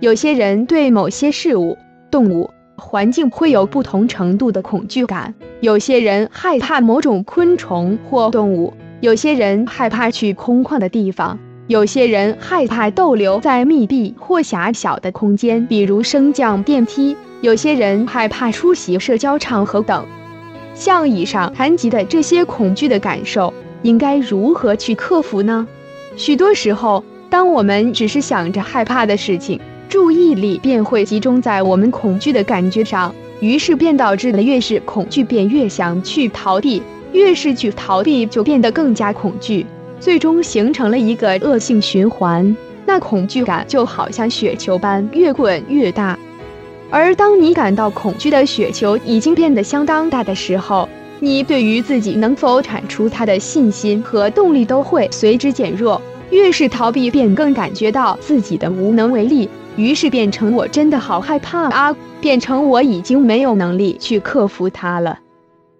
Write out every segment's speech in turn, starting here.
有些人对某些事物、动物、环境会有不同程度的恐惧感。有些人害怕某种昆虫或动物，有些人害怕去空旷的地方，有些人害怕逗留在密闭或狭小的空间，比如升降电梯；有些人害怕出席社交场合等。像以上谈及的这些恐惧的感受，应该如何去克服呢？许多时候，当我们只是想着害怕的事情，注意力便会集中在我们恐惧的感觉上，于是便导致了越是恐惧，便越想去逃避；越是去逃避，就变得更加恐惧，最终形成了一个恶性循环。那恐惧感就好像雪球般越滚越大。而当你感到恐惧的雪球已经变得相当大的时候，你对于自己能否铲除它的信心和动力都会随之减弱。越是逃避，便更感觉到自己的无能为力，于是变成我真的好害怕啊，变成我已经没有能力去克服它了。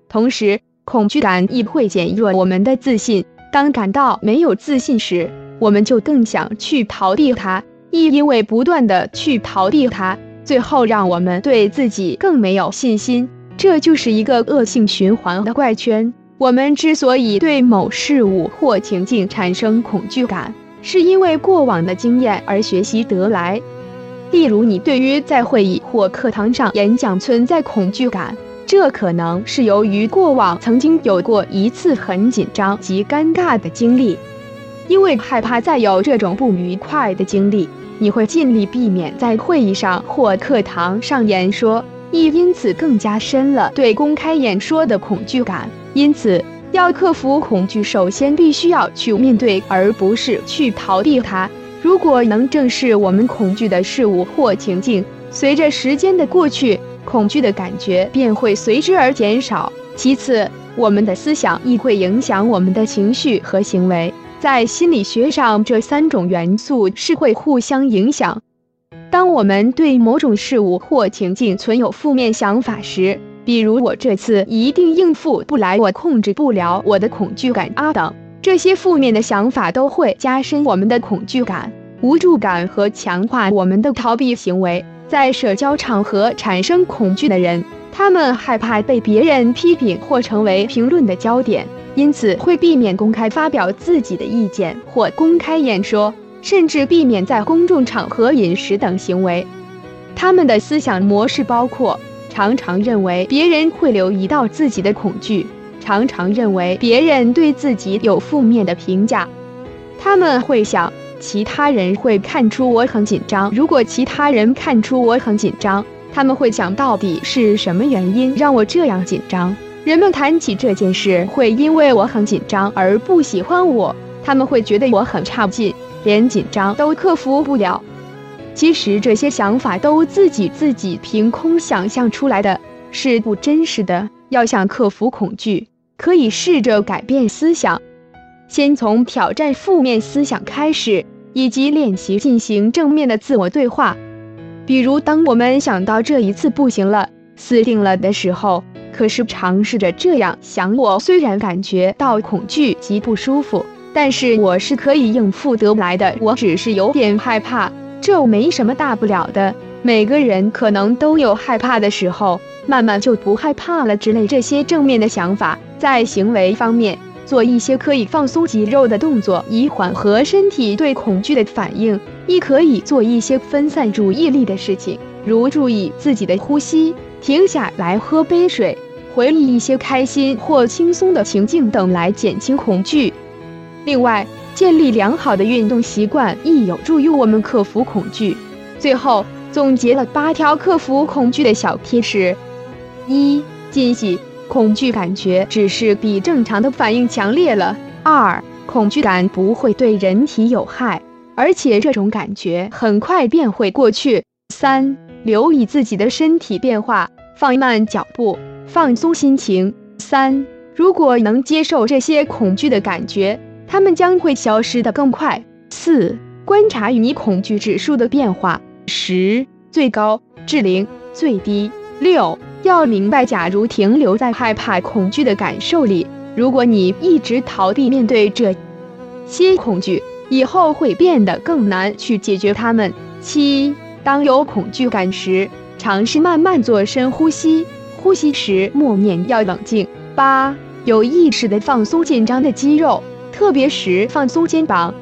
同时，恐惧感亦会减弱我们的自信。当感到没有自信时，我们就更想去逃避它，亦因为不断的去逃避它。最后让我们对自己更没有信心，这就是一个恶性循环的怪圈。我们之所以对某事物或情境产生恐惧感，是因为过往的经验而学习得来。例如，你对于在会议或课堂上演讲存在恐惧感，这可能是由于过往曾经有过一次很紧张及尴尬的经历，因为害怕再有这种不愉快的经历。你会尽力避免在会议上或课堂上演说，亦因此更加深了对公开演说的恐惧感。因此，要克服恐惧，首先必须要去面对，而不是去逃避它。如果能正视我们恐惧的事物或情境，随着时间的过去，恐惧的感觉便会随之而减少。其次，我们的思想亦会影响我们的情绪和行为。在心理学上，这三种元素是会互相影响。当我们对某种事物或情境存有负面想法时，比如“我这次一定应付不来”“我控制不了我的恐惧感”啊等，这些负面的想法都会加深我们的恐惧感、无助感和强化我们的逃避行为。在社交场合产生恐惧的人，他们害怕被别人批评或成为评论的焦点。因此，会避免公开发表自己的意见或公开演说，甚至避免在公众场合饮食等行为。他们的思想模式包括：常常认为别人会留意到自己的恐惧，常常认为别人对自己有负面的评价。他们会想，其他人会看出我很紧张。如果其他人看出我很紧张，他们会想到底是什么原因让我这样紧张。人们谈起这件事，会因为我很紧张而不喜欢我。他们会觉得我很差劲，连紧张都克服不了。其实这些想法都自己自己凭空想象出来的，是不真实的。要想克服恐惧，可以试着改变思想，先从挑战负面思想开始，以及练习进行正面的自我对话。比如，当我们想到这一次不行了、死定了的时候。可是尝试着这样想，我虽然感觉到恐惧及不舒服，但是我是可以应付得来的。我只是有点害怕，这没什么大不了的。每个人可能都有害怕的时候，慢慢就不害怕了。之类这些正面的想法，在行为方面，做一些可以放松肌肉的动作，以缓和身体对恐惧的反应；亦可以做一些分散注意力的事情，如注意自己的呼吸。停下来喝杯水，回忆一些开心或轻松的情境等来减轻恐惧。另外，建立良好的运动习惯亦有助于我们克服恐惧。最后，总结了八条克服恐惧的小贴士：一、惊喜，恐惧感觉只是比正常的反应强烈了；二、恐惧感不会对人体有害，而且这种感觉很快便会过去；三。留意自己的身体变化，放慢脚步，放松心情。三，如果能接受这些恐惧的感觉，它们将会消失得更快。四，观察与你恐惧指数的变化，十最高至零最低。六，要明白，假如停留在害怕恐惧的感受里，如果你一直逃避面对这些恐惧，以后会变得更难去解决它们。七。当有恐惧感时，尝试慢慢做深呼吸，呼吸时默念要冷静。八、有意识的放松紧张的肌肉，特别时放松肩膀、